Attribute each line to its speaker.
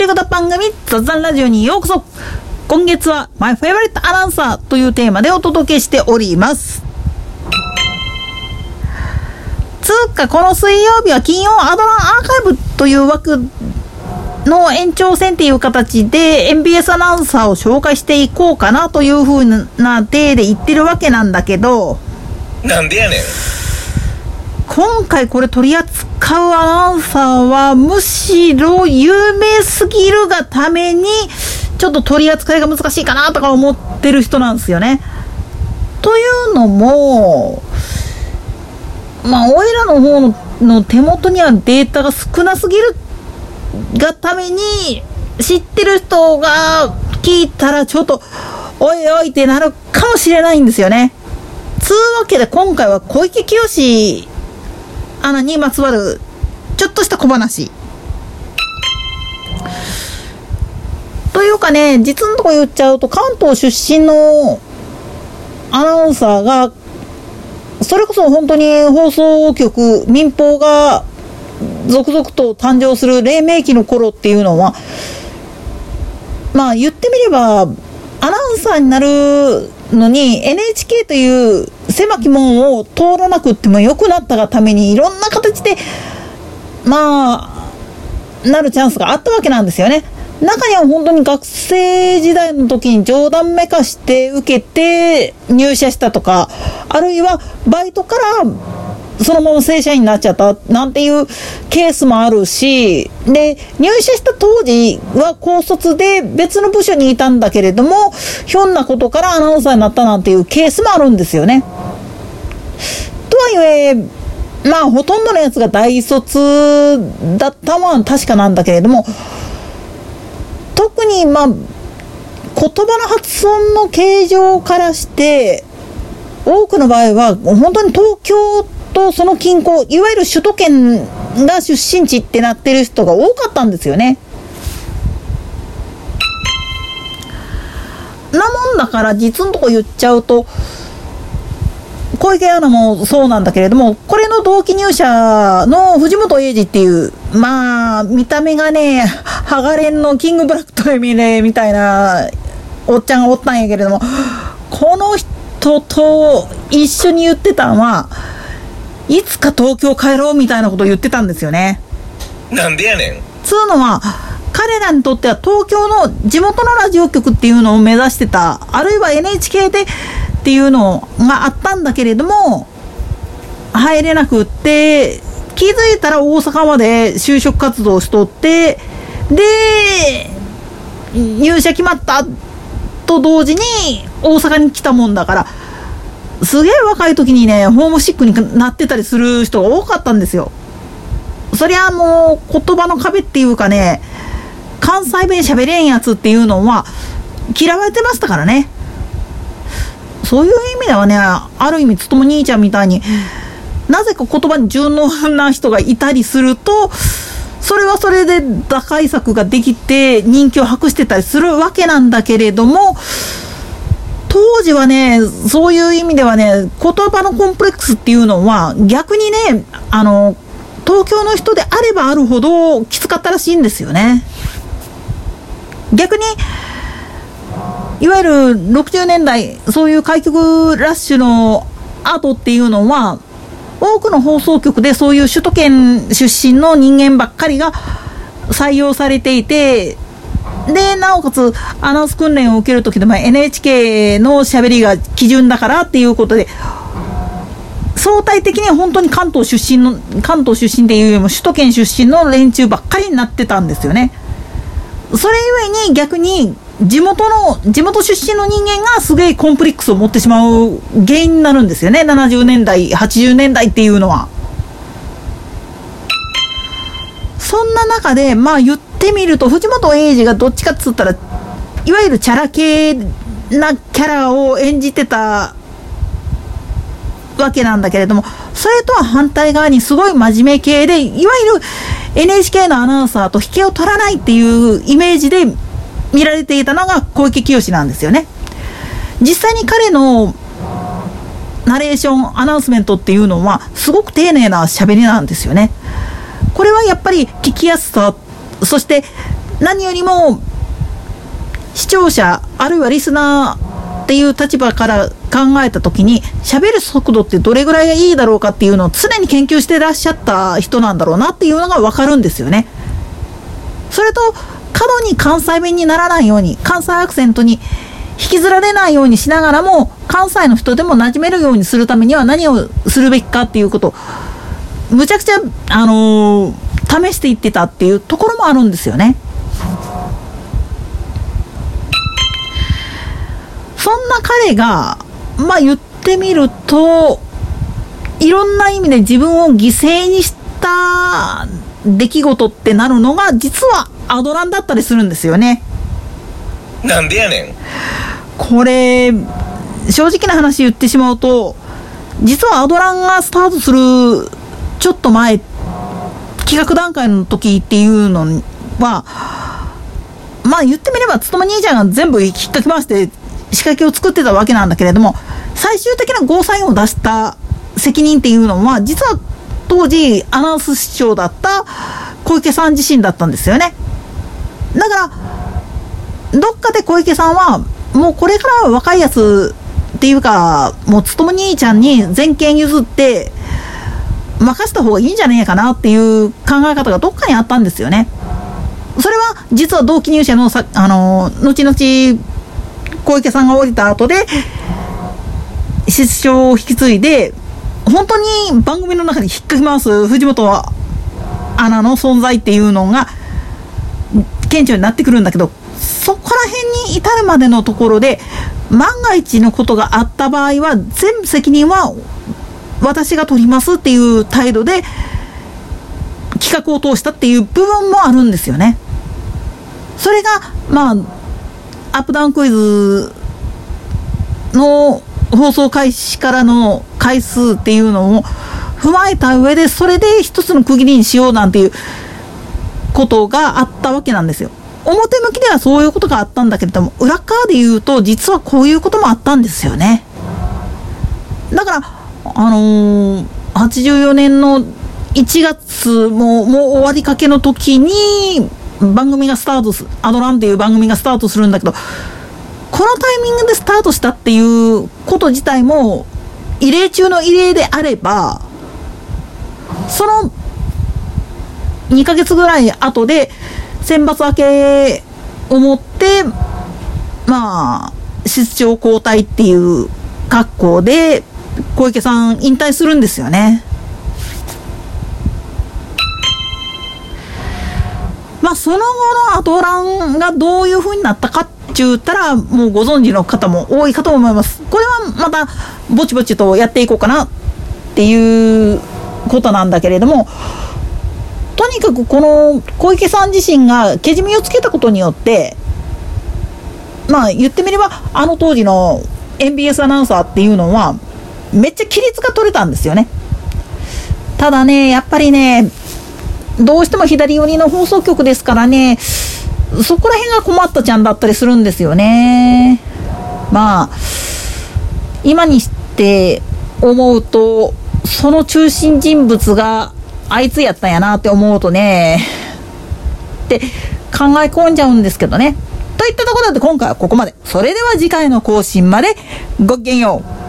Speaker 1: り方番組雑談ラジオにようこそ今月は My Favorite Announcer というテーマでお届けしておりますつうかこの水曜日は金曜アドランアーカイブという枠の延長戦っていう形で MBS アナウンサーを紹介していこうかなというふうな体で言ってるわけなんだけど
Speaker 2: なんでやねん
Speaker 1: 今回これ取り扱うアナウンサーはむしろ有名すぎるがためにちょっと取り扱いが難しいかなとか思ってる人なんですよね。というのもまあおいらの方のの手元にはデータが少なすぎるがために知ってる人が聞いたらちょっとおいおいってなるかもしれないんですよね。つうわけで今回は小池清アナにまつわるちょっとした小話。というかね、実のとこ言っちゃうと関東出身のアナウンサーが、それこそ本当に放送局、民放が続々と誕生する黎明期の頃っていうのは、まあ言ってみれば、アナウンサーになるのに NHK という狭き門を通らなくっても良くなったがためにいろんな形でまあなるチャンスがあったわけなんですよね。中には本当に学生時代の時に冗談めかして受けて入社したとかあるいはバイトからそのまま正社員になっちゃったなんていうケースもあるし、で、入社した当時は高卒で別の部署にいたんだけれども、ひょんなことからアナウンサーになったなんていうケースもあるんですよね。とはいえ、まあほとんどのやつが大卒だったのは確かなんだけれども、特にまあ、言葉の発音の形状からして、多くの場合は本当に東京とその近郊、いわゆる首都圏が出身地ってなってる人が多かったんですよね。なもんだから実のとこ言っちゃうと、小池アナもそうなんだけれども、これの同期入社の藤本英二っていう、まあ、見た目がね、ハガレンのキングブラックトエミレみたいなおっちゃんがおったんやけれども、この人と一緒に言ってたのは、いつか東京帰ろうみたいなことを言ってたんですよね。
Speaker 2: なんでやねん
Speaker 1: つうのは、彼らにとっては東京の地元のラジオ局っていうのを目指してた、あるいは NHK でっていうのがあったんだけれども、入れなくって、気づいたら大阪まで就職活動しとって、で、入社決まったと同時に大阪に来たもんだから、すげえ若い時にね、ホームシックになってたりする人が多かったんですよ。そりゃもう言葉の壁っていうかね、関西弁喋れんやつっていうのは嫌われてましたからね。そういう意味ではね、ある意味、つとも兄ちゃんみたいに、なぜか言葉に順応な人がいたりすると、それはそれで打開策ができて人気を博してたりするわけなんだけれども、当時はね、そういう意味ではね、言葉のコンプレックスっていうのは、逆にね、あの、東京の人であればあるほどきつかったらしいんですよね。逆に、いわゆる60年代、そういう開局ラッシュの後っていうのは、多くの放送局でそういう首都圏出身の人間ばっかりが採用されていて、で、なおかつ、アナウンス訓練を受けるときでも NHK の喋りが基準だからっていうことで、相対的には本当に関東出身の、関東出身っていうよりも首都圏出身の連中ばっかりになってたんですよね。それゆえに逆に地元の、地元出身の人間がすげえコンプレックスを持ってしまう原因になるんですよね。70年代、80年代っていうのは。そんな中で、まあ言ってみると、藤本英二がどっちかっつったら、いわゆるチャラ系なキャラを演じてたわけなんだけれども、それとは反対側にすごい真面目系で、いわゆる NHK のアナウンサーと引けを取らないっていうイメージで見られていたのが小池清なんですよね。実際に彼のナレーション、アナウンスメントっていうのは、すごく丁寧な喋りなんですよね。これはやっぱり聞きやすさ、そして何よりも視聴者あるいはリスナーっていう立場から考えた時に喋る速度ってどれぐらいがいいだろうかっていうのを常に研究してらっしゃった人なんだろうなっていうのが分かるんですよね。それと過度に関西弁にならないように関西アクセントに引きずられないようにしながらも関西の人でも馴染めるようにするためには何をするべきかっていうことむちゃくちゃ、あのー、試していってたっていうところもあるんですよね。そんな彼が、まあ言ってみると、いろんな意味で自分を犠牲にした出来事ってなるのが、実はアドランだったりするんですよね。
Speaker 2: なんでやねん。
Speaker 1: これ、正直な話言ってしまうと、実はアドランがスタートするちょっと前、企画段階の時っていうのは、まあ言ってみれば、つとま兄ちゃんが全部引っかき回して仕掛けを作ってたわけなんだけれども、最終的なゴーサインを出した責任っていうのは、実は当時アナウンス市長だった小池さん自身だったんですよね。だから、どっかで小池さんは、もうこれから若いやつっていうか、もうつとも兄ちゃんに全権譲って、任せた方がいいんじゃねえかなっていう考え方がどっかにあったんですよね。それは実は同期入社のさ、あの、後々小池さんが降りた後で、室長を引き継いで、本当に番組の中に引っかき回す藤本アナの存在っていうのが、顕著になってくるんだけど、そこら辺に至るまでのところで、万が一のことがあった場合は、全部責任は私が取りますっていう態度で、企画を通したっていう部分もあるんですよね。それが、まあ、アップダウンクイズの放送開始からの回数っていうのを踏まえた上で、それで一つの区切りにしようなんていうことがあったわけなんですよ。表向きではそういうことがあったんだけれども、裏側で言うと、実はこういうこともあったんですよね。だから、あのー、84年の1月も、もう終わりかけの時に、番組がスタートする、アドランっていう番組がスタートするんだけど、このタイミングでスタートしたっていうこと自体も、異例中の異例であれば、その2ヶ月ぐらい後で、選抜明けをもって、まあ、室長交代っていう格好で、小池さん引退するんですよね。まあ、その後のアトランがどういう風になったかって言ったら、もうご存知の方も多いかと思います。これはまた、ぼちぼちとやっていこうかなっていうことなんだけれども、とにかくこの小池さん自身がけじめをつけたことによって、まあ言ってみれば、あの当時の MBS アナウンサーっていうのは、めっちゃ規律が取れたんですよね。ただね、やっぱりね、どうしても左寄りの放送局ですからね、そこら辺が困ったちゃんだったりするんですよね。まあ、今にして思うと、その中心人物があいつやったんやなって思うとね、って考え込んじゃうんですけどね。といったところで今回はここまで。それでは次回の更新までごきげんよう。